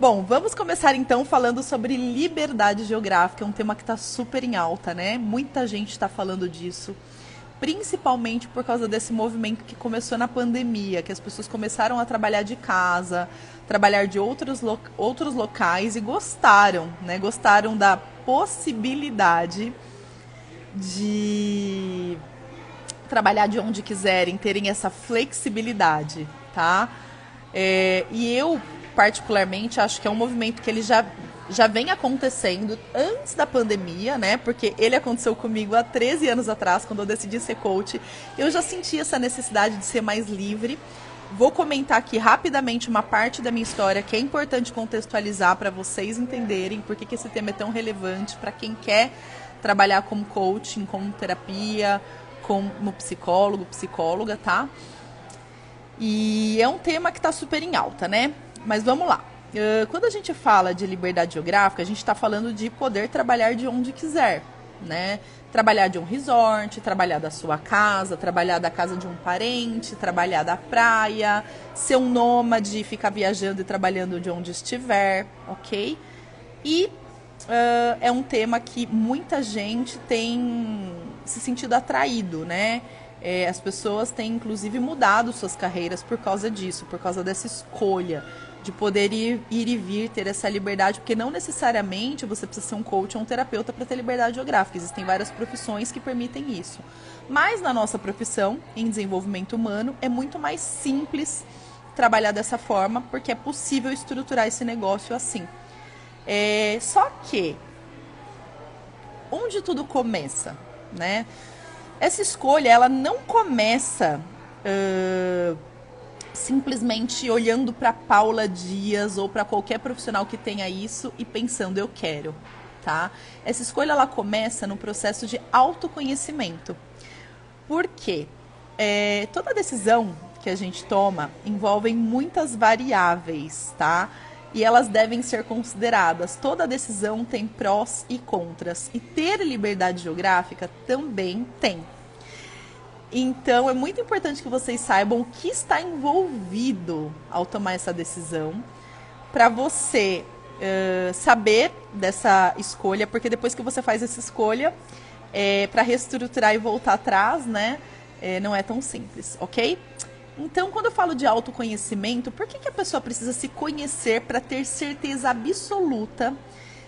Bom, vamos começar então falando sobre liberdade geográfica, um tema que está super em alta, né? Muita gente está falando disso, principalmente por causa desse movimento que começou na pandemia, que as pessoas começaram a trabalhar de casa, trabalhar de outros, lo outros locais e gostaram, né? Gostaram da possibilidade de trabalhar de onde quiserem, terem essa flexibilidade, tá? É, e eu particularmente, acho que é um movimento que ele já, já vem acontecendo antes da pandemia, né? Porque ele aconteceu comigo há 13 anos atrás, quando eu decidi ser coach. Eu já senti essa necessidade de ser mais livre. Vou comentar aqui rapidamente uma parte da minha história que é importante contextualizar para vocês entenderem por que, que esse tema é tão relevante para quem quer trabalhar como coaching, como terapia, como psicólogo, psicóloga, tá? E é um tema que está super em alta, né? Mas vamos lá. Uh, quando a gente fala de liberdade geográfica, a gente está falando de poder trabalhar de onde quiser, né? Trabalhar de um resort, trabalhar da sua casa, trabalhar da casa de um parente, trabalhar da praia, ser um nômade, ficar viajando e trabalhando de onde estiver, ok? E uh, é um tema que muita gente tem se sentido atraído, né? É, as pessoas têm inclusive mudado suas carreiras por causa disso, por causa dessa escolha de poder ir, ir, e vir, ter essa liberdade, porque não necessariamente você precisa ser um coach ou um terapeuta para ter liberdade geográfica. Existem várias profissões que permitem isso. Mas na nossa profissão, em desenvolvimento humano, é muito mais simples trabalhar dessa forma, porque é possível estruturar esse negócio assim. É, só que onde tudo começa, né? Essa escolha, ela não começa uh, simplesmente olhando para Paula Dias ou para qualquer profissional que tenha isso e pensando eu quero, tá? Essa escolha ela começa no processo de autoconhecimento. Por quê? É, toda decisão que a gente toma envolve muitas variáveis, tá? E elas devem ser consideradas. Toda decisão tem prós e contras. E ter liberdade geográfica também tem. Então é muito importante que vocês saibam o que está envolvido ao tomar essa decisão, para você uh, saber dessa escolha, porque depois que você faz essa escolha, é, para reestruturar e voltar atrás, né, é, não é tão simples, ok? Então, quando eu falo de autoconhecimento, por que, que a pessoa precisa se conhecer para ter certeza absoluta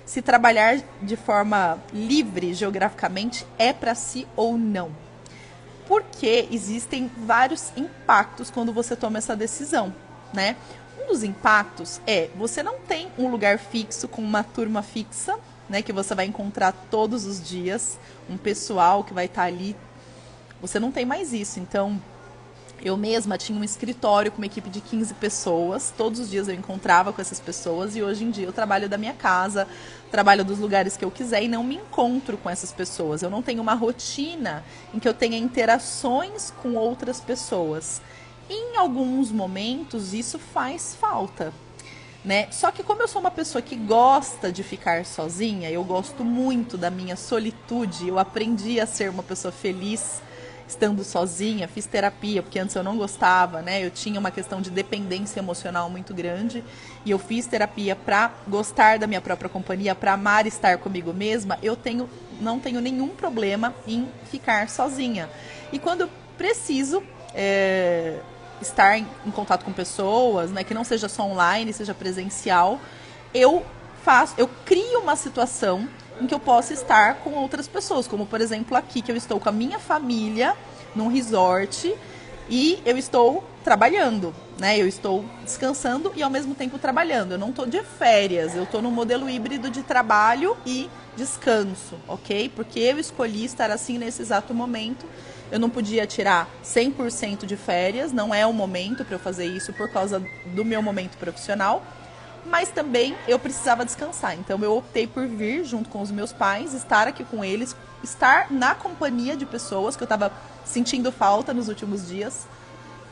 se trabalhar de forma livre geograficamente é para si ou não? Porque existem vários impactos quando você toma essa decisão, né? Um dos impactos é você não tem um lugar fixo com uma turma fixa, né, que você vai encontrar todos os dias, um pessoal que vai estar ali. Você não tem mais isso. Então, eu mesma tinha um escritório com uma equipe de 15 pessoas. Todos os dias eu encontrava com essas pessoas e hoje em dia eu trabalho da minha casa, trabalho dos lugares que eu quiser e não me encontro com essas pessoas. Eu não tenho uma rotina em que eu tenha interações com outras pessoas. Em alguns momentos isso faz falta. Né? Só que como eu sou uma pessoa que gosta de ficar sozinha, eu gosto muito da minha solitude, eu aprendi a ser uma pessoa feliz estando sozinha, fiz terapia, porque antes eu não gostava, né? Eu tinha uma questão de dependência emocional muito grande, e eu fiz terapia para gostar da minha própria companhia, para amar estar comigo mesma. Eu tenho não tenho nenhum problema em ficar sozinha. E quando eu preciso é, estar em, em contato com pessoas, né, que não seja só online, seja presencial, eu faço, eu crio uma situação em que eu possa estar com outras pessoas, como por exemplo aqui que eu estou com a minha família num resort e eu estou trabalhando, né? Eu estou descansando e ao mesmo tempo trabalhando. Eu não estou de férias, eu estou no modelo híbrido de trabalho e descanso, ok? Porque eu escolhi estar assim nesse exato momento. Eu não podia tirar 100% de férias, não é o momento para eu fazer isso por causa do meu momento profissional mas também eu precisava descansar. Então eu optei por vir junto com os meus pais, estar aqui com eles, estar na companhia de pessoas que eu estava sentindo falta nos últimos dias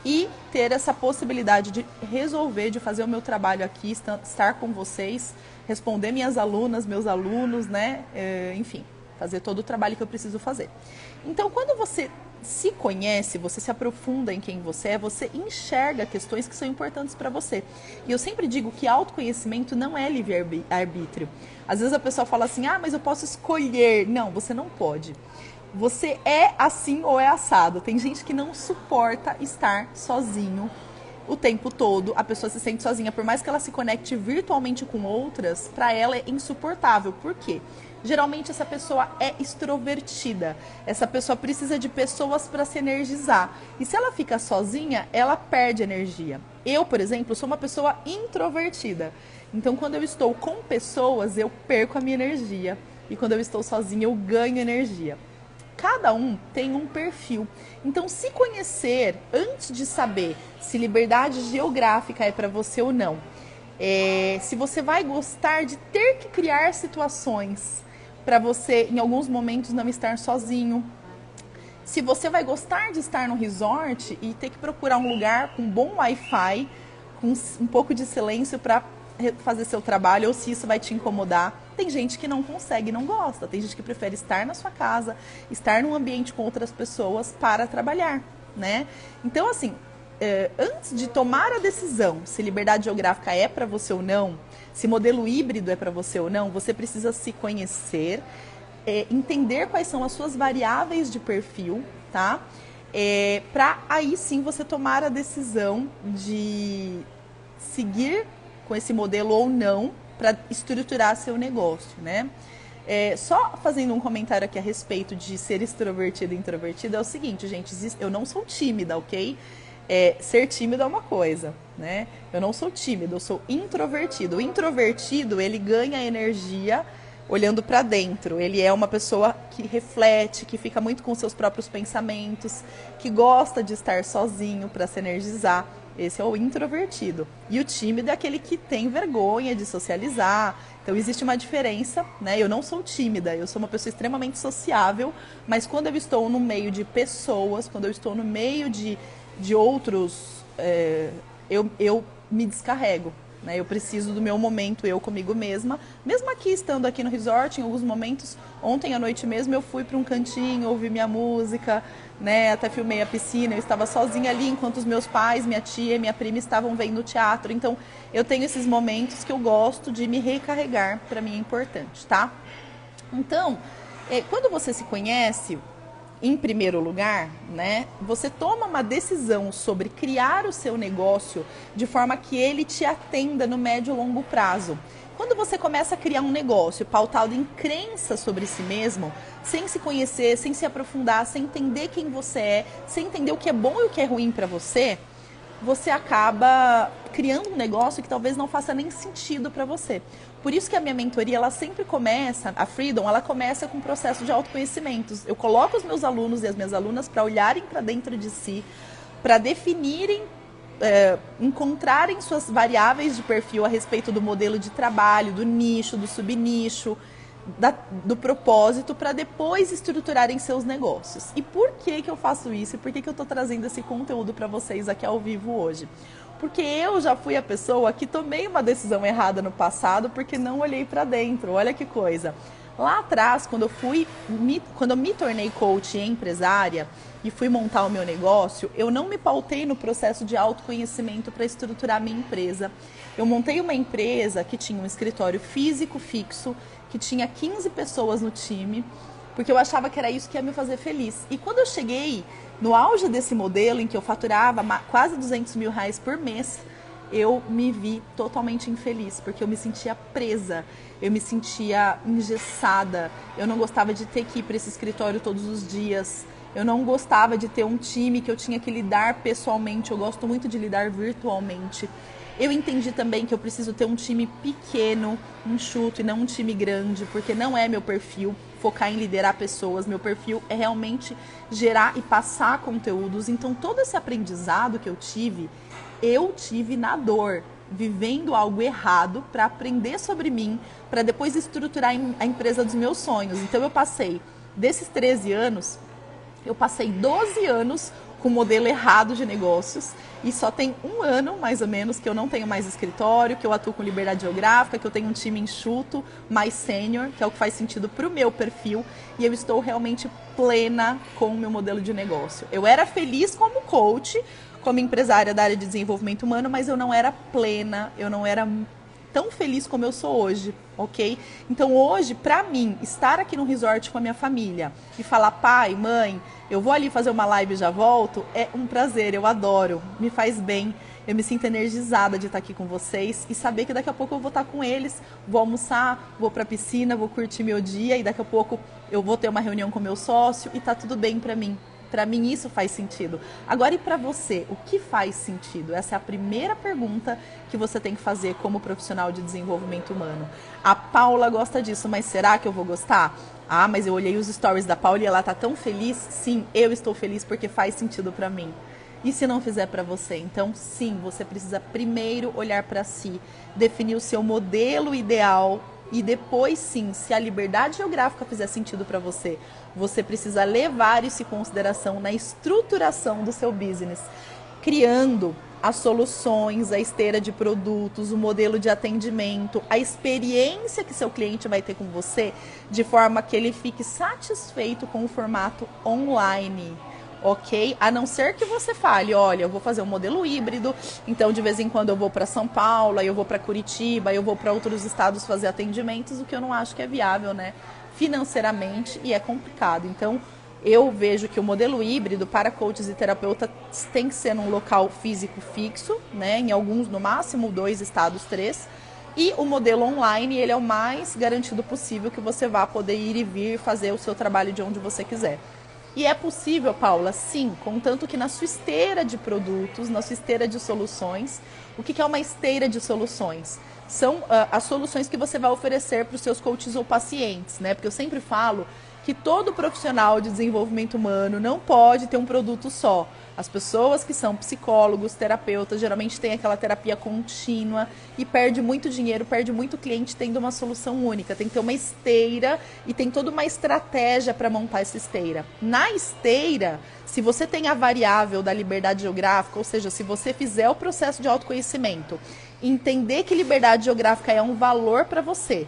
e ter essa possibilidade de resolver, de fazer o meu trabalho aqui, estar com vocês, responder minhas alunas, meus alunos, né? É, enfim, fazer todo o trabalho que eu preciso fazer. Então, quando você se conhece, você se aprofunda em quem você é, você enxerga questões que são importantes para você. E eu sempre digo que autoconhecimento não é livre-arbítrio. Às vezes a pessoa fala assim: ah, mas eu posso escolher. Não, você não pode. Você é assim ou é assado. Tem gente que não suporta estar sozinho o tempo todo. A pessoa se sente sozinha, por mais que ela se conecte virtualmente com outras, para ela é insuportável. Por quê? Geralmente essa pessoa é extrovertida. Essa pessoa precisa de pessoas para se energizar. E se ela fica sozinha, ela perde energia. Eu, por exemplo, sou uma pessoa introvertida. Então, quando eu estou com pessoas, eu perco a minha energia. E quando eu estou sozinha, eu ganho energia. Cada um tem um perfil. Então, se conhecer antes de saber se liberdade geográfica é para você ou não, é, se você vai gostar de ter que criar situações para você, em alguns momentos, não estar sozinho. Se você vai gostar de estar no resort e ter que procurar um lugar com bom Wi-Fi, com um pouco de silêncio para fazer seu trabalho, ou se isso vai te incomodar. Tem gente que não consegue, não gosta. Tem gente que prefere estar na sua casa, estar num ambiente com outras pessoas para trabalhar, né? Então, assim, é, antes de tomar a decisão se liberdade geográfica é para você ou não, se modelo híbrido é para você ou não, você precisa se conhecer, é, entender quais são as suas variáveis de perfil, tá? É, para aí sim você tomar a decisão de seguir com esse modelo ou não para estruturar seu negócio, né? É, só fazendo um comentário aqui a respeito de ser extrovertido e introvertido é o seguinte, gente, eu não sou tímida, ok? É, ser tímido é uma coisa, né? Eu não sou tímido, eu sou introvertido. O introvertido, ele ganha energia olhando para dentro. Ele é uma pessoa que reflete, que fica muito com seus próprios pensamentos, que gosta de estar sozinho para se energizar. Esse é o introvertido. E o tímido é aquele que tem vergonha de socializar. Então existe uma diferença, né? Eu não sou tímida, eu sou uma pessoa extremamente sociável, mas quando eu estou no meio de pessoas, quando eu estou no meio de de outros, é, eu, eu me descarrego. Né? Eu preciso do meu momento, eu comigo mesma. Mesmo aqui, estando aqui no resort, em alguns momentos, ontem à noite mesmo, eu fui para um cantinho, ouvi minha música, né? até filmei a piscina. Eu estava sozinha ali, enquanto os meus pais, minha tia e minha prima estavam vendo teatro. Então, eu tenho esses momentos que eu gosto de me recarregar, para mim é importante, tá? Então, é, quando você se conhece, em primeiro lugar, né, você toma uma decisão sobre criar o seu negócio de forma que ele te atenda no médio e longo prazo. Quando você começa a criar um negócio pautado em crença sobre si mesmo, sem se conhecer, sem se aprofundar, sem entender quem você é, sem entender o que é bom e o que é ruim para você, você acaba criando um negócio que talvez não faça nem sentido para você. Por isso que a minha mentoria, ela sempre começa, a Freedom, ela começa com um processo de autoconhecimento. Eu coloco os meus alunos e as minhas alunas para olharem para dentro de si, para definirem, é, encontrarem suas variáveis de perfil a respeito do modelo de trabalho, do nicho, do subnicho, da, do propósito, para depois estruturarem seus negócios. E por que, que eu faço isso? E por que, que eu estou trazendo esse conteúdo para vocês aqui ao vivo hoje? Porque eu já fui a pessoa que tomei uma decisão errada no passado porque não olhei para dentro. Olha que coisa. Lá atrás, quando eu fui, me, quando eu me tornei coach e empresária e fui montar o meu negócio, eu não me pautei no processo de autoconhecimento para estruturar minha empresa. Eu montei uma empresa que tinha um escritório físico fixo, que tinha 15 pessoas no time, porque eu achava que era isso que ia me fazer feliz. E quando eu cheguei no auge desse modelo, em que eu faturava quase 200 mil reais por mês, eu me vi totalmente infeliz, porque eu me sentia presa, eu me sentia engessada, eu não gostava de ter que ir para esse escritório todos os dias, eu não gostava de ter um time que eu tinha que lidar pessoalmente, eu gosto muito de lidar virtualmente. Eu entendi também que eu preciso ter um time pequeno, enxuto e não um time grande, porque não é meu perfil focar em liderar pessoas, meu perfil é realmente gerar e passar conteúdos. Então, todo esse aprendizado que eu tive, eu tive na dor, vivendo algo errado para aprender sobre mim, para depois estruturar a empresa dos meus sonhos. Então, eu passei desses 13 anos, eu passei 12 anos com o modelo errado de negócios. E só tem um ano, mais ou menos, que eu não tenho mais escritório, que eu atuo com liberdade geográfica, que eu tenho um time enxuto, mais sênior, que é o que faz sentido para o meu perfil. E eu estou realmente plena com o meu modelo de negócio. Eu era feliz como coach, como empresária da área de desenvolvimento humano, mas eu não era plena, eu não era tão feliz como eu sou hoje, ok? Então hoje, para mim, estar aqui no resort com a minha família e falar, pai, mãe, eu vou ali fazer uma live e já volto, é um prazer, eu adoro, me faz bem. Eu me sinto energizada de estar aqui com vocês e saber que daqui a pouco eu vou estar com eles, vou almoçar, vou para a piscina, vou curtir meu dia e daqui a pouco eu vou ter uma reunião com meu sócio e tá tudo bem para mim. Para mim isso faz sentido. Agora e para você, o que faz sentido? Essa é a primeira pergunta que você tem que fazer como profissional de desenvolvimento humano. A Paula gosta disso, mas será que eu vou gostar? Ah, mas eu olhei os stories da Paula e ela tá tão feliz. Sim, eu estou feliz porque faz sentido para mim. E se não fizer para você? Então, sim, você precisa primeiro olhar para si, definir o seu modelo ideal e depois sim, se a liberdade geográfica fizer sentido para você, você precisa levar isso em consideração na estruturação do seu business, criando as soluções, a esteira de produtos, o modelo de atendimento, a experiência que seu cliente vai ter com você, de forma que ele fique satisfeito com o formato online ok? A não ser que você fale, olha, eu vou fazer um modelo híbrido, então de vez em quando eu vou para São Paulo, eu vou para Curitiba, eu vou para outros estados fazer atendimentos, o que eu não acho que é viável, né? Financeiramente e é complicado. Então, eu vejo que o modelo híbrido para coaches e terapeutas tem que ser num local físico fixo, né? Em alguns, no máximo, dois estados, três. E o modelo online, ele é o mais garantido possível que você vá poder ir e vir fazer o seu trabalho de onde você quiser. E é possível, Paula, sim, contanto que na sua esteira de produtos, na sua esteira de soluções, o que é uma esteira de soluções? São uh, as soluções que você vai oferecer para os seus coaches ou pacientes, né? Porque eu sempre falo que todo profissional de desenvolvimento humano não pode ter um produto só. As pessoas que são psicólogos, terapeutas, geralmente têm aquela terapia contínua e perde muito dinheiro, perde muito cliente tendo uma solução única. Tem que ter uma esteira e tem toda uma estratégia para montar essa esteira. Na esteira, se você tem a variável da liberdade geográfica, ou seja, se você fizer o processo de autoconhecimento, entender que liberdade geográfica é um valor para você,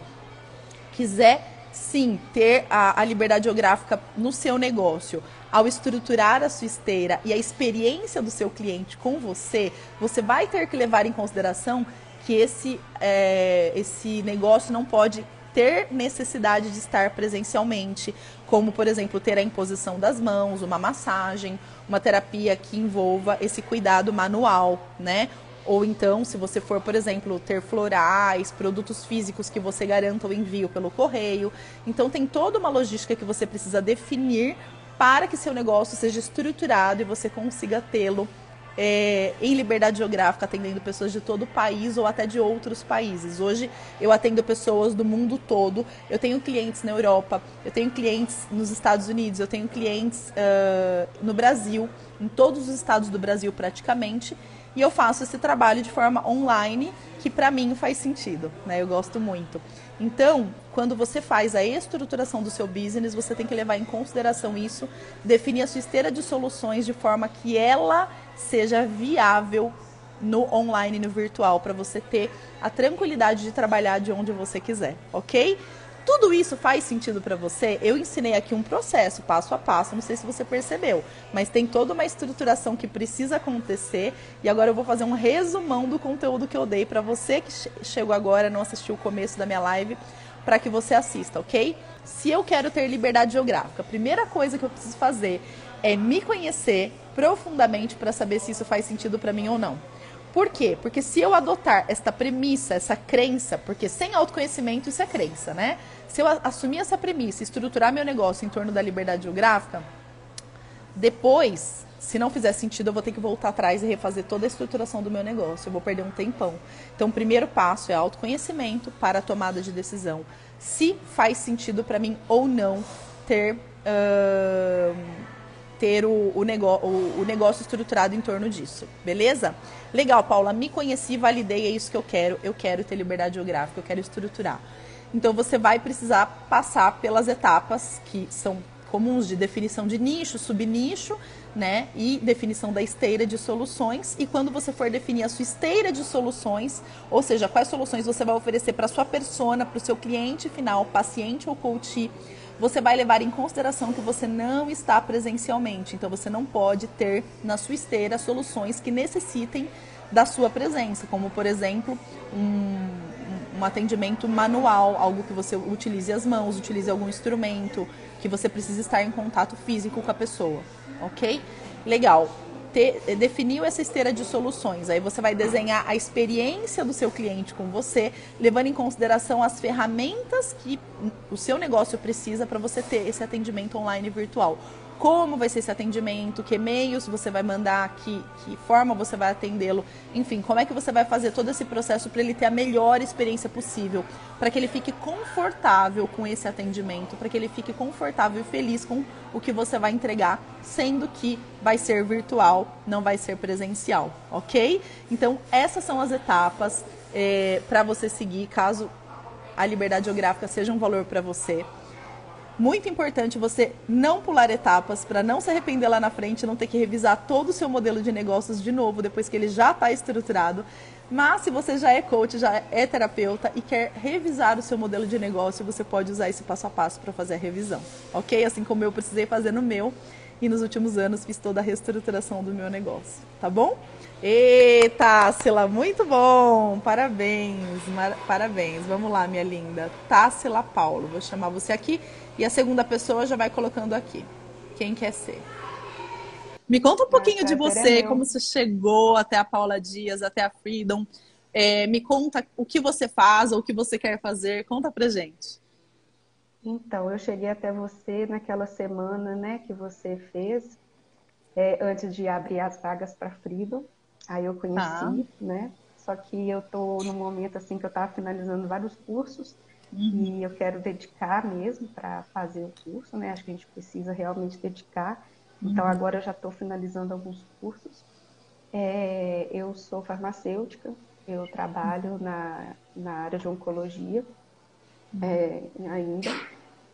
quiser sim, ter a, a, liberdade geográfica no seu negócio, ao estruturar a sua esteira e a experiência do seu cliente com você, você vai ter que levar em consideração que esse, é, esse negócio não pode ter necessidade de estar presencialmente, como, por exemplo, ter a imposição das mãos, uma massagem, uma terapia que envolva esse cuidado manual, né? Ou então, se você for, por exemplo, ter florais, produtos físicos que você garanta o envio pelo correio. Então, tem toda uma logística que você precisa definir para que seu negócio seja estruturado e você consiga tê-lo é, em liberdade geográfica, atendendo pessoas de todo o país ou até de outros países. Hoje eu atendo pessoas do mundo todo. Eu tenho clientes na Europa, eu tenho clientes nos Estados Unidos, eu tenho clientes uh, no Brasil, em todos os estados do Brasil praticamente. E eu faço esse trabalho de forma online, que para mim faz sentido, né? Eu gosto muito. Então, quando você faz a estruturação do seu business, você tem que levar em consideração isso, definir a sua esteira de soluções de forma que ela seja viável no online, no virtual, para você ter a tranquilidade de trabalhar de onde você quiser, ok? Tudo isso faz sentido para você? Eu ensinei aqui um processo, passo a passo, não sei se você percebeu, mas tem toda uma estruturação que precisa acontecer e agora eu vou fazer um resumão do conteúdo que eu dei para você que chegou agora, não assistiu o começo da minha live, para que você assista, ok? Se eu quero ter liberdade geográfica, a primeira coisa que eu preciso fazer é me conhecer profundamente para saber se isso faz sentido para mim ou não. Por quê? Porque se eu adotar esta premissa, essa crença, porque sem autoconhecimento isso é crença, né? Se eu assumir essa premissa, estruturar meu negócio em torno da liberdade geográfica, depois, se não fizer sentido, eu vou ter que voltar atrás e refazer toda a estruturação do meu negócio. Eu vou perder um tempão. Então, o primeiro passo é autoconhecimento para a tomada de decisão. Se faz sentido para mim ou não ter. Uh ter o, o, o, o negócio estruturado em torno disso. Beleza? Legal, Paula, me conheci, validei, é isso que eu quero. Eu quero ter liberdade geográfica, eu quero estruturar. Então você vai precisar passar pelas etapas que são comuns de definição de nicho, subnicho, né? E definição da esteira de soluções. E quando você for definir a sua esteira de soluções, ou seja, quais soluções você vai oferecer para sua persona, para o seu cliente final, paciente ou coach, você vai levar em consideração que você não está presencialmente. Então você não pode ter na sua esteira soluções que necessitem da sua presença, como por exemplo, um, um atendimento manual, algo que você utilize as mãos, utilize algum instrumento, que você precisa estar em contato físico com a pessoa, ok? Legal. Eh, definiu essa esteira de soluções. Aí você vai desenhar a experiência do seu cliente com você, levando em consideração as ferramentas que o seu negócio precisa para você ter esse atendimento online virtual como vai ser esse atendimento, que e-mails você vai mandar, que, que forma você vai atendê-lo, enfim, como é que você vai fazer todo esse processo para ele ter a melhor experiência possível, para que ele fique confortável com esse atendimento, para que ele fique confortável e feliz com o que você vai entregar, sendo que vai ser virtual, não vai ser presencial, ok? Então, essas são as etapas é, eh, para você seguir, caso a liberdade geográfica seja um valor para você muito importante você não pular etapas para não se arrepender lá na frente, não ter que revisar todo o seu modelo de negócios de novo depois que ele já está estruturado. Mas se você já é coach, já é terapeuta e quer revisar o seu modelo de negócio, você pode usar esse passo a passo para fazer a revisão, ok? Assim como eu precisei fazer no meu e nos últimos anos fiz toda a reestruturação do meu negócio, tá bom? Eita, Sila, muito bom! Parabéns, parabéns. Vamos lá, minha linda. Tássila Paulo, vou chamar você aqui e a segunda pessoa já vai colocando aqui. Quem quer ser? Me conta um pouquinho de você, é como você chegou até a Paula Dias, até a Freedom. É, me conta o que você faz ou o que você quer fazer. Conta pra gente. Então, eu cheguei até você naquela semana, né, que você fez, é, antes de abrir as vagas para Freedom. Aí eu conheci, ah. né? Só que eu tô no momento assim que eu estava finalizando vários cursos Uhum. E eu quero dedicar mesmo para fazer o curso, né? Acho que a gente precisa realmente dedicar. Então, uhum. agora eu já estou finalizando alguns cursos. É, eu sou farmacêutica, eu trabalho na, na área de oncologia uhum. é, ainda,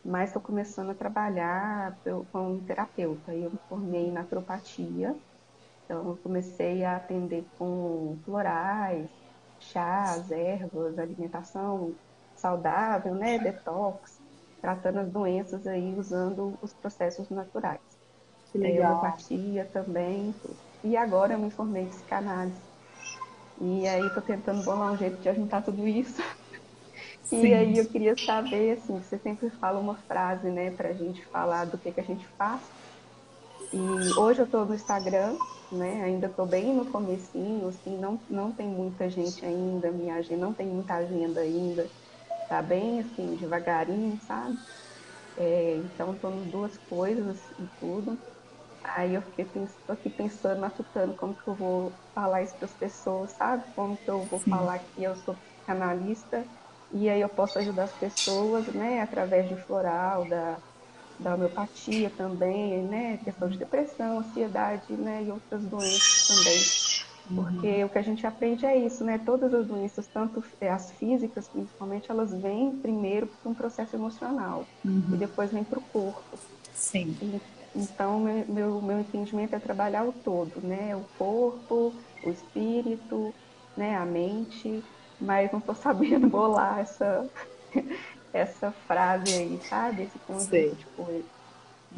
mas estou começando a trabalhar como terapeuta. Eu me formei em naturopatia, então eu comecei a atender com florais, chás, ervas, alimentação saudável, né, detox, tratando as doenças aí usando os processos naturais. Que legal. Homeopatia também. E agora eu me formei em psicanálise. E aí estou tentando bolar um jeito de juntar tudo isso. Sim. E aí eu queria saber, assim, você sempre fala uma frase, né, pra gente falar do que, que a gente faz. E hoje eu estou no Instagram, né, ainda estou bem no comecinho, assim, não, não tem muita gente ainda, minha agenda, não tem muita agenda ainda tá bem assim, devagarinho, sabe? É, então nas duas coisas e tudo. Aí eu fiquei tô aqui pensando, matutando como que eu vou falar isso para as pessoas, sabe? Como que eu vou Sim. falar que eu sou canalista e aí eu posso ajudar as pessoas, né? Através de floral, da, da homeopatia também, né? Questão de depressão, ansiedade, né? E outras doenças também. Porque uhum. o que a gente aprende é isso, né? Todas as doenças, tanto as físicas principalmente, elas vêm primeiro para um processo emocional uhum. e depois vem para o corpo. Sim. E, então, meu, meu, meu entendimento é trabalhar o todo, né? O corpo, o espírito, né? A mente, mas não estou sabendo bolar essa, essa frase aí, sabe? Esse conjunto de coisas.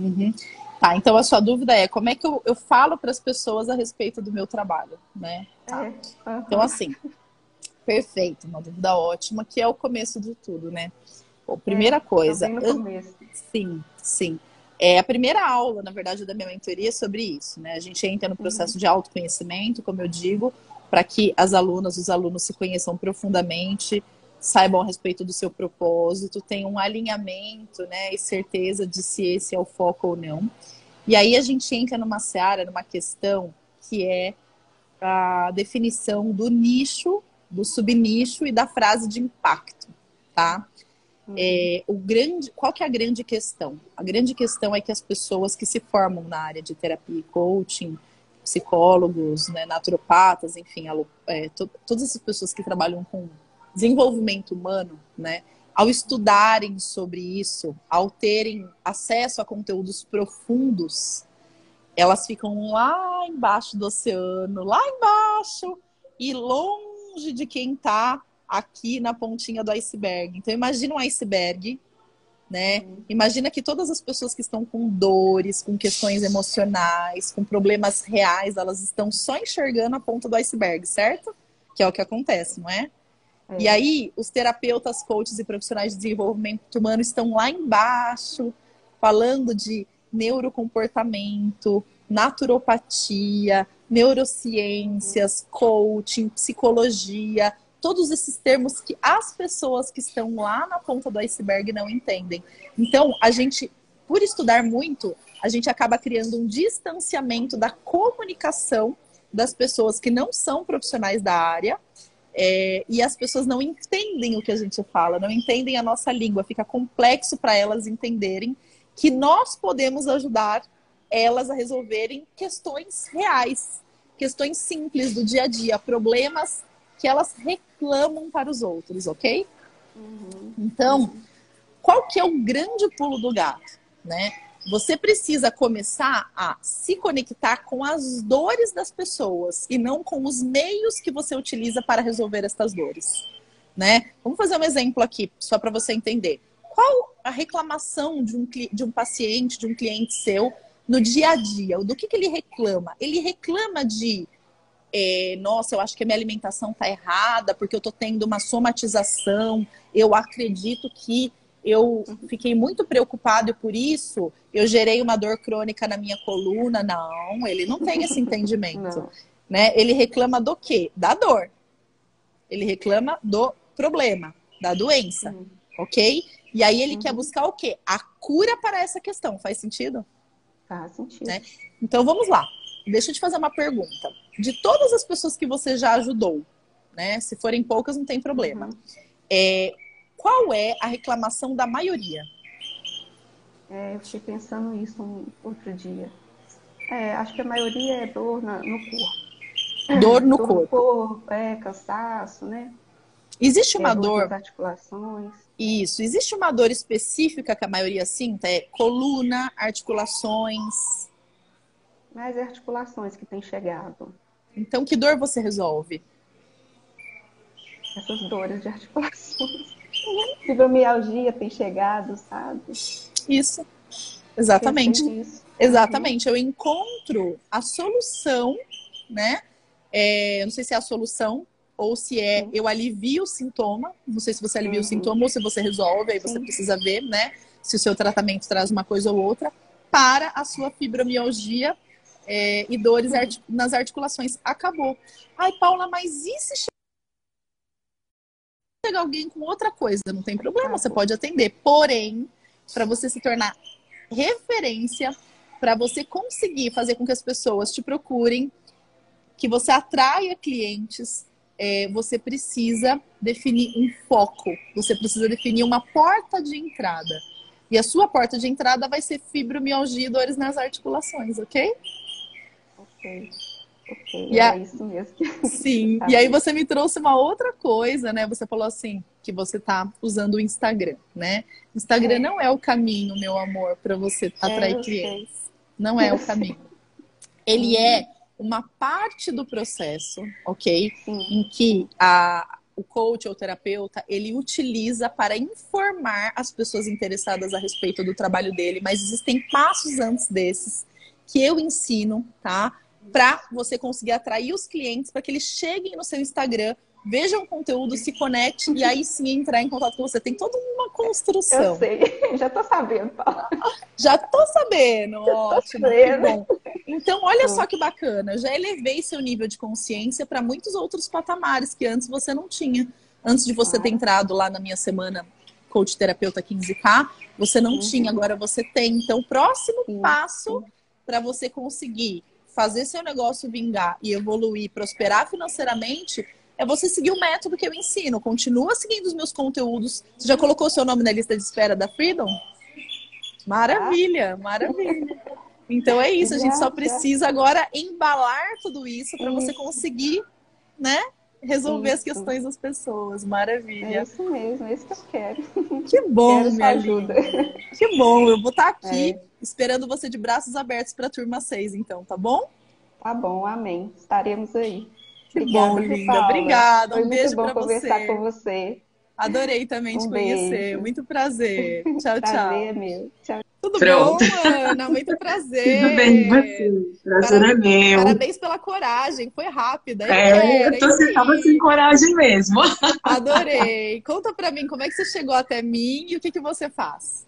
Uhum. Tá, então a sua dúvida é como é que eu, eu falo para as pessoas a respeito do meu trabalho, né? Tá. É. Uhum. Então, assim, perfeito, uma dúvida ótima, que é o começo de tudo, né? Bom, primeira é, coisa. sim, sim. É a primeira aula, na verdade, da minha mentoria é sobre isso, né? A gente entra no processo uhum. de autoconhecimento, como eu digo, para que as alunas, os alunos se conheçam profundamente, saibam a respeito do seu propósito, tenham um alinhamento, né, e certeza de se esse é o foco ou não. E aí a gente entra numa seara, numa questão que é a definição do nicho, do subnicho e da frase de impacto, tá? Uhum. É, o grande, qual que é a grande questão? A grande questão é que as pessoas que se formam na área de terapia e coaching, psicólogos, né, naturopatas, enfim, é, to, todas essas pessoas que trabalham com desenvolvimento humano, né? ao estudarem sobre isso, ao terem acesso a conteúdos profundos, elas ficam lá embaixo do oceano, lá embaixo e longe de quem está aqui na pontinha do iceberg. Então imagina um iceberg, né? Imagina que todas as pessoas que estão com dores, com questões emocionais, com problemas reais, elas estão só enxergando a ponta do iceberg, certo? Que é o que acontece, não é? É. E aí, os terapeutas, coaches e profissionais de desenvolvimento humano estão lá embaixo, falando de neurocomportamento, naturopatia, neurociências, coaching, psicologia, todos esses termos que as pessoas que estão lá na ponta do iceberg não entendem. Então, a gente, por estudar muito, a gente acaba criando um distanciamento da comunicação das pessoas que não são profissionais da área. É, e as pessoas não entendem o que a gente fala, não entendem a nossa língua, fica complexo para elas entenderem que nós podemos ajudar elas a resolverem questões reais, questões simples do dia a dia, problemas que elas reclamam para os outros, ok? Uhum. Então, qual que é o grande pulo do gato, né? Você precisa começar a se conectar com as dores das pessoas e não com os meios que você utiliza para resolver estas dores, né? Vamos fazer um exemplo aqui, só para você entender. Qual a reclamação de um, de um paciente, de um cliente seu, no dia a dia? Do que, que ele reclama? Ele reclama de é, nossa, eu acho que a minha alimentação está errada, porque eu estou tendo uma somatização, eu acredito que eu fiquei muito preocupado e por isso eu gerei uma dor crônica na minha coluna. Não, ele não tem esse entendimento. né? Ele reclama do quê? Da dor. Ele reclama do problema, da doença. Uhum. Ok? E aí ele uhum. quer buscar o quê? A cura para essa questão. Faz sentido? Faz sentido. Né? Então vamos lá. Deixa eu te fazer uma pergunta. De todas as pessoas que você já ajudou, né? Se forem poucas, não tem problema. Uhum. É, qual é a reclamação da maioria? É, eu fiquei pensando isso um outro dia. É, acho que a maioria é dor na, no corpo. Dor no dor corpo. No corpo, é, cansaço, né? Existe uma é, dor. dor articulações. Isso. Existe uma dor específica que a maioria sinta? É coluna, articulações. Mais articulações que tem chegado. Então, que dor você resolve? Essas dores de articulações. Fibromialgia tem chegado, sabe? Isso. Exatamente. Isso. Exatamente. Eu encontro a solução, né? É, não sei se é a solução ou se é eu alivio o sintoma. Não sei se você alivia uhum. o sintoma ou se você resolve, aí você Sim. precisa ver, né? Se o seu tratamento traz uma coisa ou outra para a sua fibromialgia é, e dores artic nas articulações. Acabou. Ai, Paula, mas e se chegar alguém com outra coisa? Não tem problema, você pode atender. Porém, para você se tornar referência, para você conseguir fazer com que as pessoas te procurem, que você atraia clientes, é, você precisa definir um foco, você precisa definir uma porta de entrada. E a sua porta de entrada vai ser fibromialgia e dores nas articulações, ok? Ok. Ok, e é isso mesmo. Sim, tá e aí você me trouxe uma outra coisa, né? Você falou assim, que você tá usando o Instagram, né? Instagram é. não é o caminho, meu amor, para você atrair é, clientes. Não é o caminho. Ele uhum. é uma parte do processo, ok? Sim. Em que a, o coach ou terapeuta, ele utiliza para informar as pessoas interessadas a respeito do trabalho dele, mas existem passos antes desses que eu ensino, tá? Para você conseguir atrair os clientes, para que eles cheguem no seu Instagram, vejam o conteúdo, se conectem e aí sim entrar em contato com você. Tem toda uma construção. Eu sei, já tô sabendo, Paula. Já tô sabendo, já ótimo, sabendo. Então, olha só que bacana, eu já elevei seu nível de consciência para muitos outros patamares que antes você não tinha. Antes de você ter entrado lá na minha semana coach terapeuta 15K, você não uhum. tinha, agora você tem. Então, o próximo passo para você conseguir fazer seu negócio vingar e evoluir, prosperar financeiramente, é você seguir o método que eu ensino. Continua seguindo os meus conteúdos. Você já colocou seu nome na lista de espera da Freedom? Maravilha, maravilha. Então é isso, a gente só precisa agora embalar tudo isso para você conseguir, né, resolver isso. as questões das pessoas. Maravilha. É isso mesmo, é isso que eu quero. Que bom, quero minha ajuda. Que bom, eu vou estar tá aqui é. Esperando você de braços abertos para a turma 6, então, tá bom? Tá bom, amém. Estaremos aí. Que Obrigada, bom, linda. Obrigada. Um beijo para você. conversar com você. Adorei também um te conhecer. Beijo. Muito prazer. Tchau, prazer tchau. Prazer é meu. Tchau. Tudo Pronto. bom, Ana? Muito prazer. Tudo bem, você? Prazer parabéns, é meu. Parabéns pela coragem, foi rápida. É, eu tô, você tava sem coragem mesmo. Adorei. Conta pra mim, como é que você chegou até mim e o que, que você faz?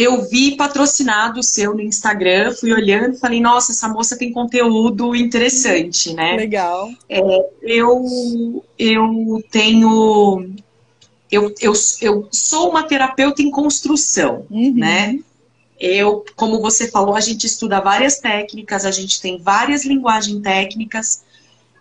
Eu vi patrocinado seu no Instagram, fui olhando e falei, nossa, essa moça tem conteúdo interessante, né? Legal. É, eu, eu tenho eu, eu, eu sou uma terapeuta em construção, uhum. né? Eu, como você falou, a gente estuda várias técnicas, a gente tem várias linguagens técnicas,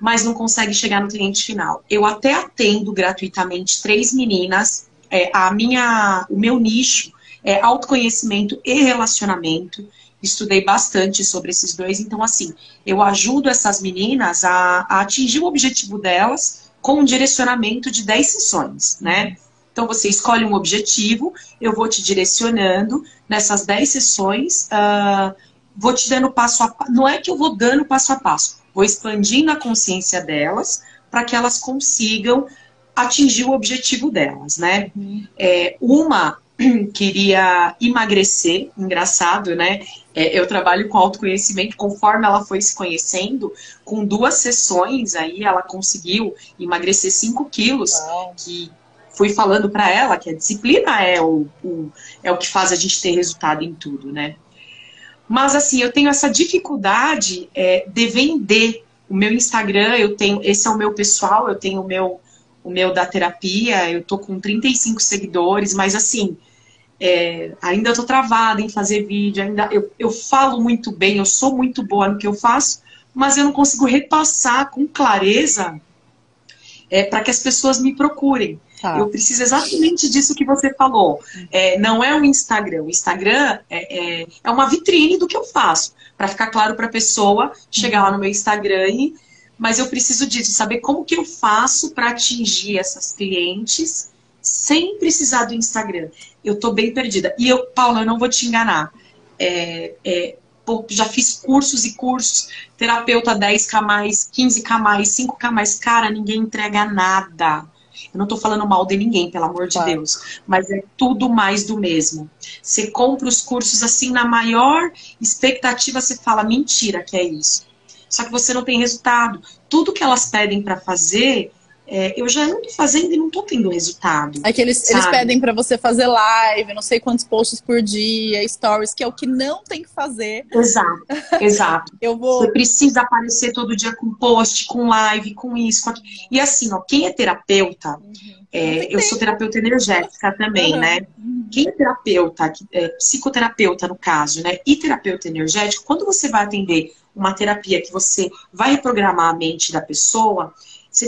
mas não consegue chegar no cliente final. Eu até atendo gratuitamente três meninas. É, a minha, o meu nicho é autoconhecimento e relacionamento. Estudei bastante sobre esses dois, então assim, eu ajudo essas meninas a, a atingir o objetivo delas com um direcionamento de 10 sessões, né? Então você escolhe um objetivo, eu vou te direcionando nessas 10 sessões, uh, vou te dando passo a passo. Não é que eu vou dando passo a passo, vou expandindo a consciência delas para que elas consigam atingir o objetivo delas, né? Uhum. É, uma queria emagrecer, engraçado, né? É, eu trabalho com autoconhecimento, conforme ela foi se conhecendo, com duas sessões aí ela conseguiu emagrecer 5 quilos, Uau. que fui falando para ela que a disciplina é o, o, é o que faz a gente ter resultado em tudo, né? Mas assim, eu tenho essa dificuldade é, de vender o meu Instagram, eu tenho, esse é o meu pessoal, eu tenho o meu, o meu da terapia, eu tô com 35 seguidores, mas assim, é, ainda estou travada em fazer vídeo, ainda eu, eu falo muito bem, eu sou muito boa no que eu faço, mas eu não consigo repassar com clareza é, para que as pessoas me procurem. Tá. Eu preciso exatamente disso que você falou. É, não é o Instagram. O Instagram é, é, é uma vitrine do que eu faço. Para ficar claro para a pessoa chegar lá no meu Instagram e mas eu preciso disso, saber como que eu faço para atingir essas clientes sem precisar do Instagram. Eu tô bem perdida. E eu, Paula, eu não vou te enganar. É, é, pô, já fiz cursos e cursos, terapeuta 10k mais, 15k mais, 5k mais, cara, ninguém entrega nada. Eu não estou falando mal de ninguém, pelo amor de. Deus, mas é tudo mais do mesmo. Você compra os cursos assim na maior expectativa, você fala mentira que é isso. Só que você não tem resultado. Tudo que elas pedem para fazer, é, eu já não tô fazendo e não tô tendo resultado. É que eles, eles pedem para você fazer live, não sei quantos posts por dia, stories, que é o que não tem que fazer. Exato, exato. eu vou... Você precisa aparecer todo dia com post, com live, com isso, com aquilo. E assim, ó, quem é terapeuta, uhum. é, eu sou terapeuta energética também, uhum. né? Quem é terapeuta, é, psicoterapeuta no caso, né? E terapeuta energético, quando você vai atender uma terapia que você vai reprogramar a mente da pessoa,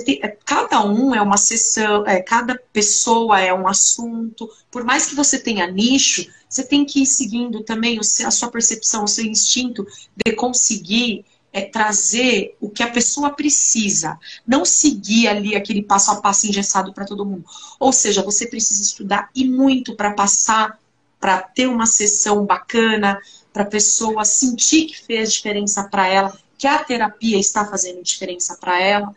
tem, é, cada um é uma sessão, é, cada pessoa é um assunto. Por mais que você tenha nicho, você tem que ir seguindo também o, a sua percepção, o seu instinto de conseguir é, trazer o que a pessoa precisa. Não seguir ali aquele passo a passo engessado para todo mundo. Ou seja, você precisa estudar e muito para passar, para ter uma sessão bacana, para a pessoa sentir que fez diferença para ela, que a terapia está fazendo diferença para ela.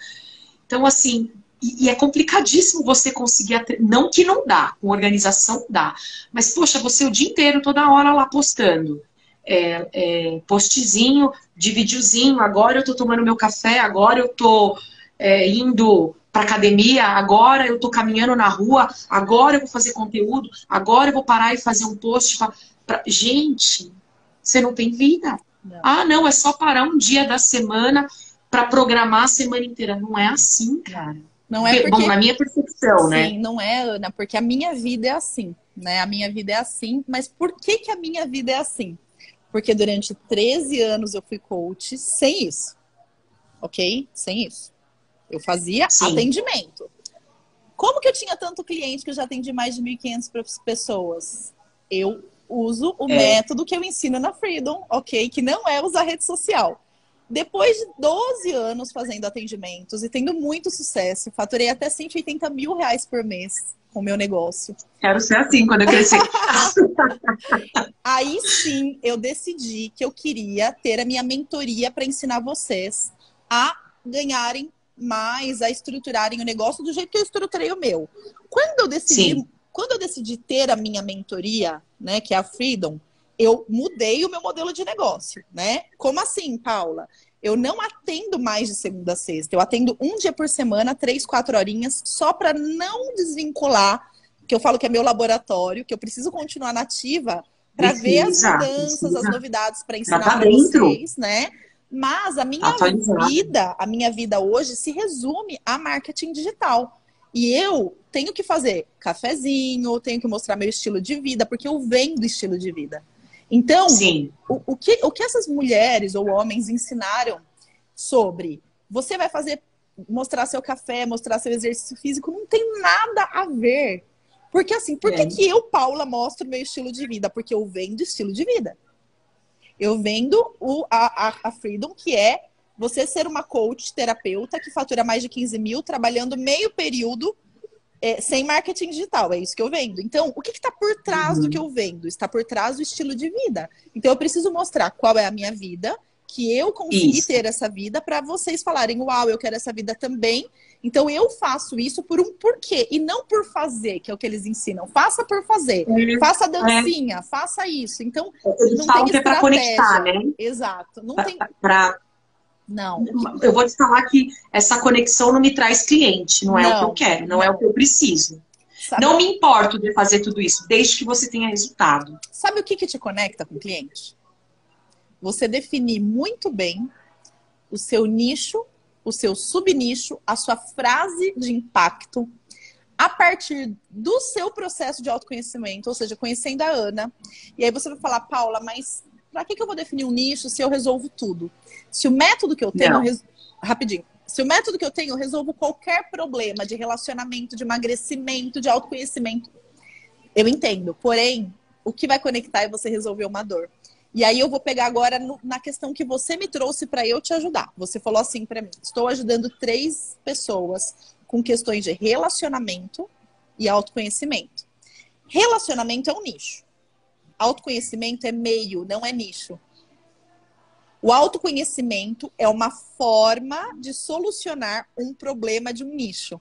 Então, assim, e, e, é complicadíssimo você conseguir. Não que não dá, com organização dá. Mas, poxa, você o dia inteiro, toda hora lá postando. É, é, postzinho, de videozinho. Agora eu tô tomando meu café, agora eu tô é, indo para academia, agora eu tô caminhando na rua, agora eu vou fazer conteúdo, agora eu vou parar e fazer um post. Pra, pra... Gente, você não tem vida. Não. Ah, não, é só parar um dia da semana para programar a semana inteira. Não é assim, cara. Não é porque, Bom, na minha percepção, sim, né? Sim, não é, Ana, porque a minha vida é assim, né? A minha vida é assim, mas por que que a minha vida é assim? Porque durante 13 anos eu fui coach sem isso, ok? Sem isso. Eu fazia sim. atendimento. Como que eu tinha tanto cliente que eu já atendi mais de 1.500 pessoas? Eu uso o é. método que eu ensino na Freedom, ok? Que não é usar rede social Depois de 12 anos fazendo atendimentos e tendo muito sucesso, faturei até 180 mil reais por mês com o meu negócio. Quero ser assim quando eu crescer. Aí sim eu decidi que eu queria ter a minha mentoria para ensinar vocês a ganharem mais, a estruturarem o negócio do jeito que eu estruturei o meu. Quando eu decidi, sim. quando eu decidi ter a minha mentoria, né, que é a Freedom, eu mudei o meu modelo de negócio, né? Como assim, Paula? Eu não atendo mais de segunda a sexta. Eu atendo um dia por semana, três, quatro horinhas, só para não desvincular, que eu falo que é meu laboratório, que eu preciso continuar nativa para ver as mudanças, precisa. as novidades para ensinar tá para vocês, né? Mas a minha vida, a minha vida hoje se resume a marketing digital. E eu tenho que fazer cafezinho, tenho que mostrar meu estilo de vida, porque eu venho do estilo de vida. Então, o, o, que, o que essas mulheres ou homens ensinaram sobre você vai fazer, mostrar seu café, mostrar seu exercício físico, não tem nada a ver. Porque assim, por que, é. que eu, Paula, mostro meu estilo de vida? Porque eu venho do estilo de vida. Eu vendo o, a, a, a Freedom, que é você ser uma coach terapeuta que fatura mais de 15 mil, trabalhando meio período é, sem marketing digital, é isso que eu vendo. Então, o que está por trás uhum. do que eu vendo? Está por trás do estilo de vida. Então, eu preciso mostrar qual é a minha vida, que eu consegui isso. ter essa vida, para vocês falarem, uau, eu quero essa vida também. Então, eu faço isso por um porquê, e não por fazer, que é o que eles ensinam. Faça por fazer. É. Faça dancinha, é. faça isso. Então, eles não tem que é para conectar, né? Exato. Não pra, tem. Pra não. Eu vou te falar que essa conexão não me traz cliente, não é não. o que eu quero, não, não, é o que eu preciso. Sabe... Não me importo de fazer tudo isso, desde que você tenha resultado. Sabe o que, que te conecta com o cliente? Você definir muito bem o seu nicho, o seu subnicho, a sua frase de impacto, a partir do seu processo de autoconhecimento, ou seja, conhecendo a Ana. E aí você vai falar, Paula, mas para que, que eu vou definir um nicho se eu resolvo tudo? Se o método que eu tenho. Res... Rapidinho. Se o método que eu tenho, eu resolvo qualquer problema de relacionamento, de emagrecimento, de autoconhecimento. Eu entendo. Porém, o que vai conectar é você resolver uma dor. E aí eu vou pegar agora no, na questão que você me trouxe para eu te ajudar. Você falou assim para mim: estou ajudando três pessoas com questões de relacionamento e autoconhecimento. Relacionamento é um nicho. Autoconhecimento é meio, não é nicho. O autoconhecimento é uma forma de solucionar um problema de um nicho.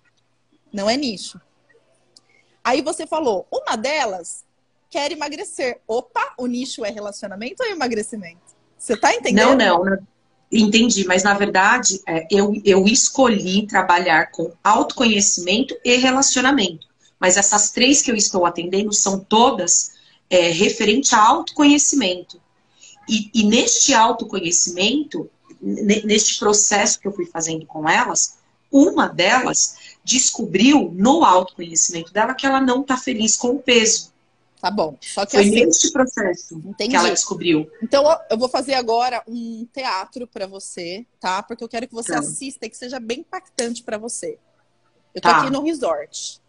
Não é nicho. Aí você falou, uma delas quer emagrecer. Opa, o nicho é relacionamento ou emagrecimento? Você tá entendendo? Não, não. Entendi, mas na verdade é, eu, eu escolhi trabalhar com autoconhecimento e relacionamento. Mas essas três que eu estou atendendo são todas é, referente a autoconhecimento. E, e neste autoconhecimento, neste processo que eu fui fazendo com elas, uma delas descobriu no autoconhecimento dela que ela não está feliz com o peso. Tá bom. Só que Foi assim, neste processo Entendi. que ela descobriu. Então eu vou fazer agora um teatro para você, tá? Porque eu quero que você tá. assista e que seja bem impactante para você. Eu tô tá. aqui no resort.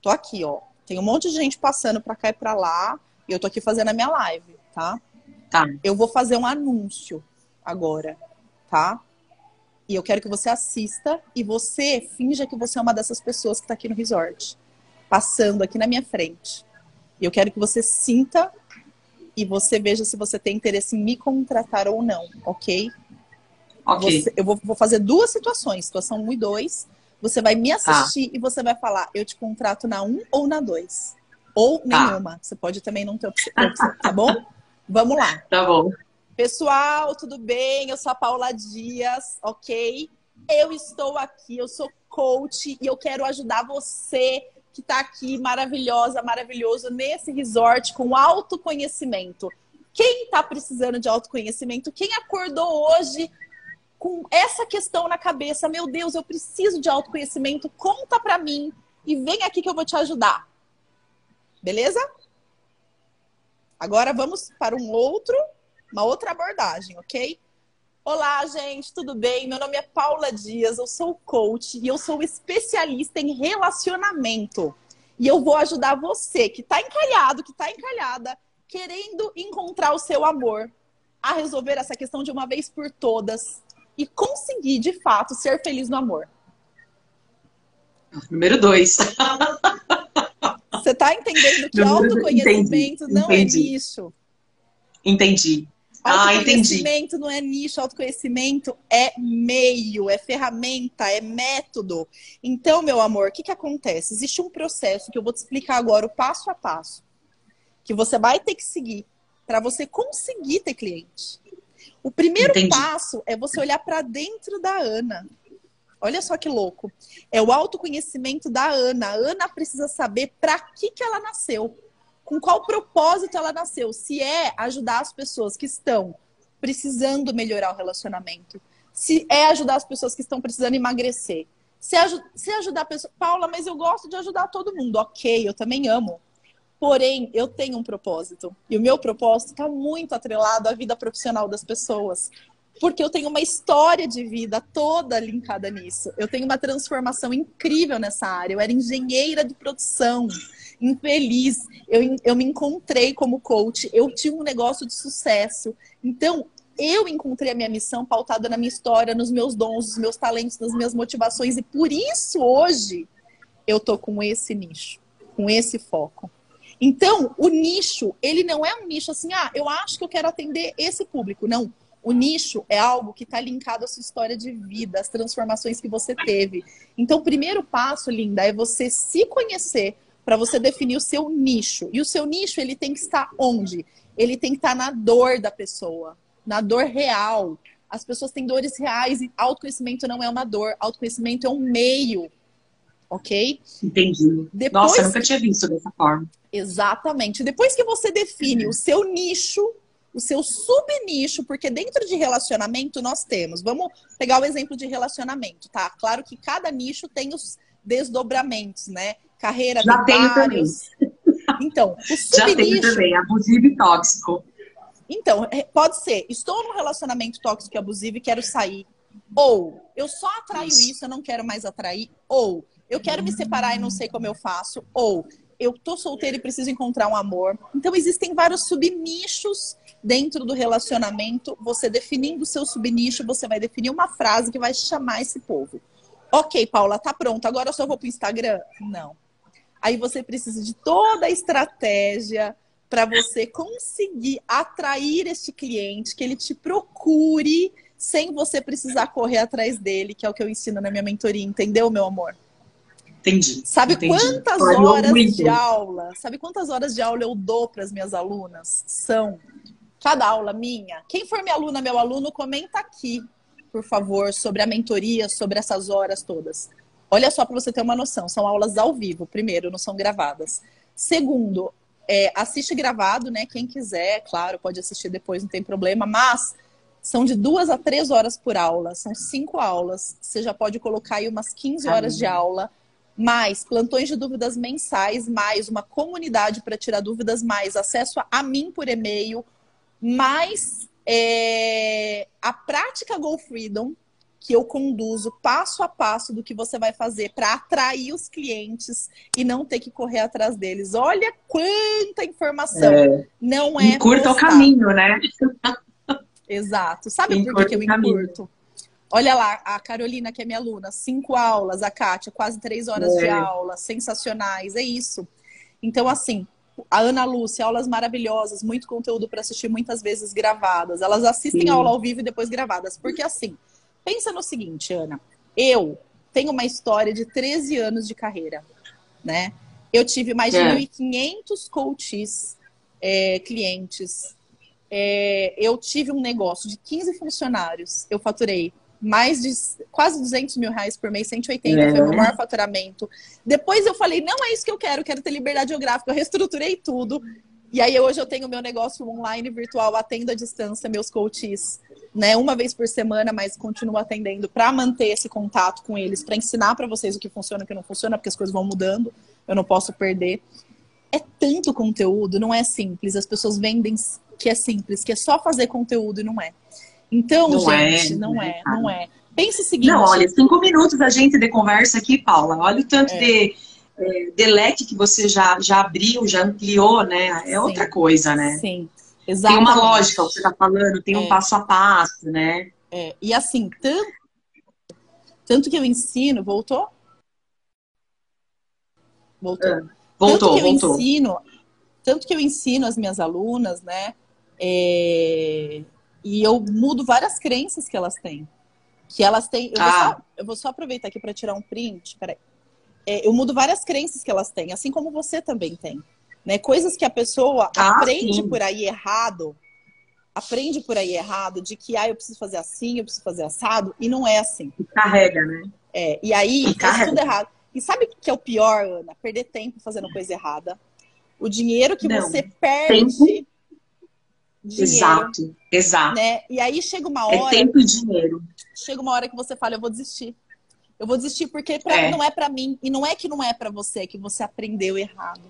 Tô aqui, ó. Tem um monte de gente passando para cá e para lá. Eu tô aqui fazendo a minha live, tá? Tá. Eu vou fazer um anúncio agora, tá? E eu quero que você assista e você finja que você é uma dessas pessoas que tá aqui no resort, passando aqui na minha frente. E eu quero que você sinta e você veja se você tem interesse em me contratar ou não, ok? Ok. Você, eu vou, vou, fazer duas situações, situação 1 e 2. Você vai me tá. assistir e você vai falar, eu te contrato na 1 ou na 2. Ou tá. nenhuma. Você pode também não ter opção, tá bom? Vamos lá. Tá bom. Pessoal, tudo bem? Eu sou a Paula Dias, ok? Eu estou aqui, eu sou coach e eu quero ajudar você que está aqui maravilhosa, maravilhoso nesse resort com autoconhecimento. Quem está precisando de autoconhecimento? Quem acordou hoje com essa questão na cabeça? Meu Deus, eu preciso de autoconhecimento. Conta para mim e vem aqui que eu vou te ajudar. Beleza? Agora vamos para um outro, uma outra abordagem, ok? Olá, gente, tudo bem? Meu nome é Paula Dias, eu sou coach e eu sou especialista em relacionamento. E eu vou ajudar você que está encalhado, que está encalhada, querendo encontrar o seu amor, a resolver essa questão de uma vez por todas. e conseguir, de fato, ser feliz no amor? Número dois. Você tá entendendo que autoconhecimento entendi, não é entendi. é nicho. Entendi. Ah, autoconhecimento não é nicho, autoconhecimento é meio, é ferramenta, é método. Então, meu amor, o que, que acontece? Existe um processo que eu vou te explicar agora, o passo a passo, que você vai ter que seguir para você conseguir ter cliente. O primeiro Entendi. passo é você olhar para dentro da Ana. Olha só que louco. É o autoconhecimento da Ana. A Ana precisa saber para que, que ela nasceu com qual propósito ela nasceu. Se é ajudar as pessoas que estão precisando melhorar o relacionamento, se é ajudar as pessoas que estão precisando emagrecer, se, aj se ajudar a pessoa. Paula, mas eu gosto de ajudar todo mundo. Ok, eu também amo. Porém, eu tenho um propósito. E o meu propósito está muito atrelado à vida profissional das pessoas. Porque eu tenho uma história de vida toda linkada nisso. Eu tenho uma transformação incrível nessa área. Eu era engenheira de produção infeliz. Eu, eu me encontrei como coach, eu tive um negócio de sucesso. Então, eu encontrei a minha missão pautada na minha história, nos meus dons, nos meus talentos, nas minhas motivações. E por isso, hoje, eu tô com esse nicho, com esse foco. Então, o nicho, ele não é um nicho assim, ah, eu acho que eu quero atender esse público. Não. O nicho é algo que está linkado à sua história de vida, às transformações que você teve. Então, o primeiro passo, linda, é você se conhecer, para você definir o seu nicho. E o seu nicho, ele tem que estar onde? Ele tem que estar na dor da pessoa, na dor real. As pessoas têm dores reais e autoconhecimento não é uma dor, autoconhecimento é um meio. Ok? Entendi. Depois... Nossa, eu nunca tinha visto dessa forma. Exatamente. Depois que você define o seu nicho, o seu subnicho, porque dentro de relacionamento nós temos. Vamos pegar o exemplo de relacionamento, tá? Claro que cada nicho tem os desdobramentos, né? Carreira Já tenho também. Então, o subnicho... Já tenho também, abusivo e tóxico. Então, é, pode ser, estou num relacionamento tóxico e abusivo e quero sair. Ou, eu só atraio isso, isso eu não quero mais atrair. Ou, eu quero me separar e não sei como eu faço. Ou, eu tô solteira e preciso encontrar um amor. Então, existem vários subnichos dentro do relacionamento. Você definindo o seu subnicho, você vai definir uma frase que vai chamar esse povo. Ok, Paula, tá pronto. Agora eu só vou pro Instagram? Não. Aí você precisa de toda a estratégia para você conseguir atrair este cliente, que ele te procure sem você precisar correr atrás dele, que é o que eu ensino na minha mentoria, entendeu, meu amor? Entendi. Sabe entendi. quantas horas de aula? Sabe quantas horas de aula eu dou para as minhas alunas? São cada aula minha. Quem for minha aluna, meu aluno, comenta aqui, por favor, sobre a mentoria, sobre essas horas todas. Olha só para você ter uma noção, são aulas ao vivo, primeiro, não são gravadas. Segundo, é, assiste gravado, né? Quem quiser, claro, pode assistir depois, não tem problema, mas são de duas a três horas por aula, são cinco aulas. Você já pode colocar aí umas 15 horas de aula, mais plantões de dúvidas mensais, mais uma comunidade para tirar dúvidas, mais acesso a mim por e-mail, mais é, a prática Go Freedom, que eu conduzo passo a passo do que você vai fazer para atrair os clientes e não ter que correr atrás deles. Olha quanta informação. É, não é. Encurta o caminho, né? Exato. Sabe por que, que eu encurto? Olha lá, a Carolina, que é minha aluna, cinco aulas, a Kátia, quase três horas é. de aula, sensacionais, é isso. Então, assim, a Ana Lúcia, aulas maravilhosas, muito conteúdo para assistir muitas vezes gravadas. Elas assistem Sim. a aula ao vivo e depois gravadas, porque assim, Pensa no seguinte, Ana. Eu tenho uma história de 13 anos de carreira, né? Eu tive mais de é. 1.500 coaches, é, clientes. É, eu tive um negócio de 15 funcionários. Eu faturei mais de quase 200 mil reais por mês, 180, é. foi o meu maior faturamento. Depois eu falei, não é isso que eu quero, quero ter liberdade geográfica. Eu reestruturei tudo. E aí hoje eu tenho meu negócio online virtual, atendo à distância, meus coaches né, uma vez por semana, mas continuo atendendo para manter esse contato com eles, para ensinar para vocês o que funciona e o que não funciona, porque as coisas vão mudando, eu não posso perder. É tanto conteúdo, não é simples. As pessoas vendem que é simples, que é só fazer conteúdo e não é. Então, não gente, é, não é, é não é. Pense o seguinte. Não, olha, cinco minutos da gente de conversa aqui, Paula. Olha o tanto é. de, é, de leque que você já, já abriu, já ampliou, né? É Sim. outra coisa, né? Sim. Exatamente. Tem uma lógica, o que você está falando, tem é. um passo a passo, né? É, e assim, tanto, tanto que eu ensino, voltou? Voltou. É, voltou, tanto que voltou. eu ensino, tanto que eu ensino as minhas alunas, né? É, e eu mudo várias crenças que elas têm. Que elas têm. Eu, ah. vou, só, eu vou só aproveitar aqui para tirar um print. Peraí. É, eu mudo várias crenças que elas têm, assim como você também tem. Né? Coisas que a pessoa ah, aprende sim. por aí errado, aprende por aí errado, de que ah, eu preciso fazer assim, eu preciso fazer assado, e não é assim. E carrega, né? É, e aí e faz tudo errado. E sabe o que é o pior, Ana? Perder tempo fazendo coisa errada. O dinheiro que não. você perde. Tempo. Dinheiro, exato, exato. Né? E aí chega uma é hora. É tempo e dinheiro. Chega uma hora que você fala, eu vou desistir. Eu vou desistir porque pra, é. não é para mim. E não é que não é para você, é que você aprendeu errado.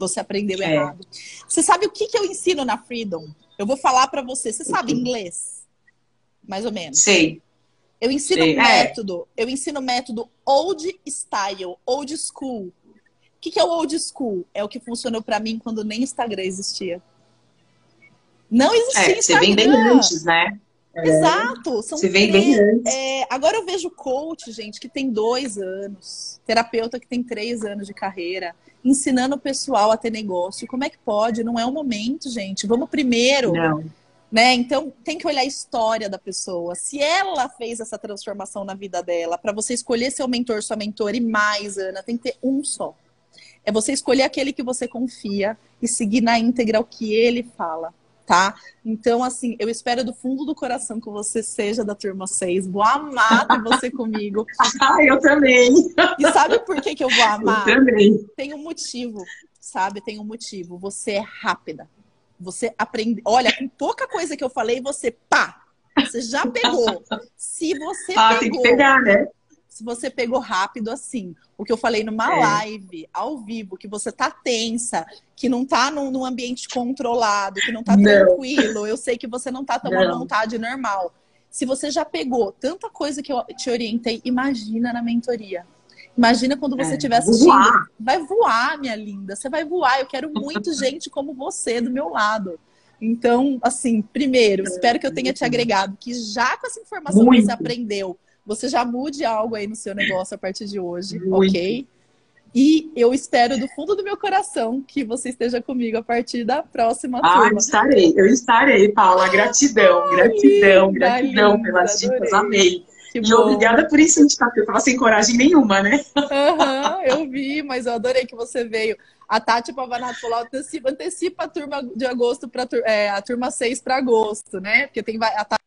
Você aprendeu é. errado. Você sabe o que, que eu ensino na Freedom? Eu vou falar para você. Você sabe inglês? Mais ou menos. Sei. Eu ensino Sei. É. método. É. Eu ensino método old style, old school. O que, que é o old school? É o que funcionou para mim quando nem Instagram existia. Não existia é, Instagram. Você vem bem antes, né? É. Exato. São Você vem bem antes. É, agora eu vejo coach, gente, que tem dois anos, terapeuta que tem três anos de carreira, ensinando o pessoal a ter negócio. Como é que pode? Não é o momento, gente. Vamos primeiro. Não. Né? Então tem que olhar a história da pessoa. Se ela fez essa transformação na vida dela, para você escolher seu mentor, sua mentora e mais, Ana, tem que ter um só. É você escolher aquele que você confia e seguir na íntegra o que ele fala tá? Então, assim, eu espero do fundo do coração que você seja da turma 6. Vou amar ter você comigo. ah, eu também. E sabe por que, que eu vou amar? Eu também. Tem um motivo, sabe? Tem um motivo. Você é rápida. Você aprende. Olha, com pouca coisa que eu falei, você pá! Você já pegou. Se você ah, pegou. Tem que pegar, né? Se você pegou rápido assim. O que eu falei numa é. live, ao vivo, que você tá tensa, que não tá num, num ambiente controlado, que não tá não. tranquilo. Eu sei que você não tá tão à vontade normal. Se você já pegou tanta coisa que eu te orientei, imagina na mentoria. Imagina quando você estiver é, assistindo. Voar. Vai voar, minha linda. Você vai voar. Eu quero muito gente como você do meu lado. Então, assim, primeiro, espero que eu tenha te agregado que já com essa informação muito. que você aprendeu, você já mude algo aí no seu negócio a partir de hoje, Muito. ok? E eu espero do fundo do meu coração que você esteja comigo a partir da próxima ah, turma. Ah, estarei, eu estarei, Paula. Gratidão, Ai, gratidão, linda, gratidão linda, pelas dicas, amei. Que e bom. obrigada por incentivar, porque eu tava sem coragem nenhuma, né? Uhum, eu vi, mas eu adorei que você veio. A Tati Pavanato falou, antecipa, antecipa a turma de agosto para é, a turma 6 para agosto, né? Porque tem a Tati,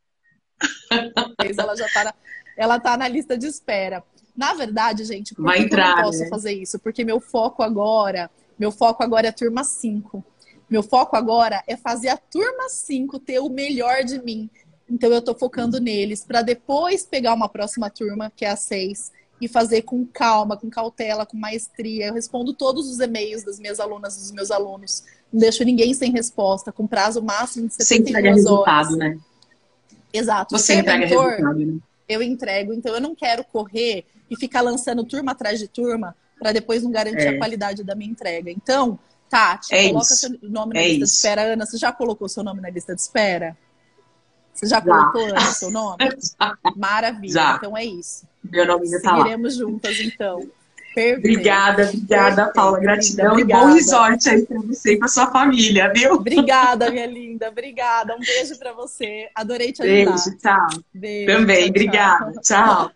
ela já tá na, ela tá na lista de espera. Na verdade, gente, por Vai que entrar, eu não posso né? fazer isso? Porque meu foco agora, meu foco agora é a turma 5. Meu foco agora é fazer a turma 5 ter o melhor de mim. Então eu tô focando neles para depois pegar uma próxima turma, que é a 6, e fazer com calma, com cautela, com maestria. Eu respondo todos os e-mails das minhas alunas, dos meus alunos. Não deixo ninguém sem resposta, com prazo máximo de 72 horas. Resultado, né? Exato. Você entrega mentor, resultado, né? Eu entrego. Então eu não quero correr e ficar lançando turma atrás de turma para depois não garantir é. a qualidade da minha entrega. Então, Tati, é coloca isso. seu nome na é lista isso. de espera. Ana, você já colocou seu nome na lista de espera? Você já colocou, Ana, seu nome? Maravilha. Já. Então é isso. Meu nome já tá lá. Seguiremos juntas, então. Perfeito. Obrigada, obrigada, Perfeito, Paula. Gratidão obrigada. e bom resort aí para você e para sua família, viu? Obrigada, minha linda. Obrigada. Um beijo para você. Adorei te ajudar. Beijo, tchau. Beijo, Também, tchau, obrigada. Tchau.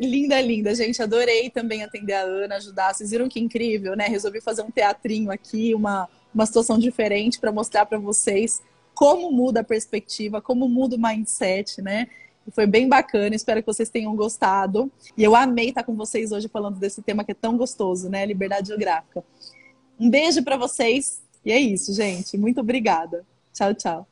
Linda, linda, gente. Adorei também atender a Ana, ajudar. Vocês viram que incrível, né? Resolvi fazer um teatrinho aqui, uma, uma situação diferente para mostrar para vocês como muda a perspectiva, como muda o mindset, né? Foi bem bacana, espero que vocês tenham gostado. E eu amei estar com vocês hoje falando desse tema que é tão gostoso, né? Liberdade geográfica. Um beijo para vocês. E é isso, gente. Muito obrigada. Tchau, tchau.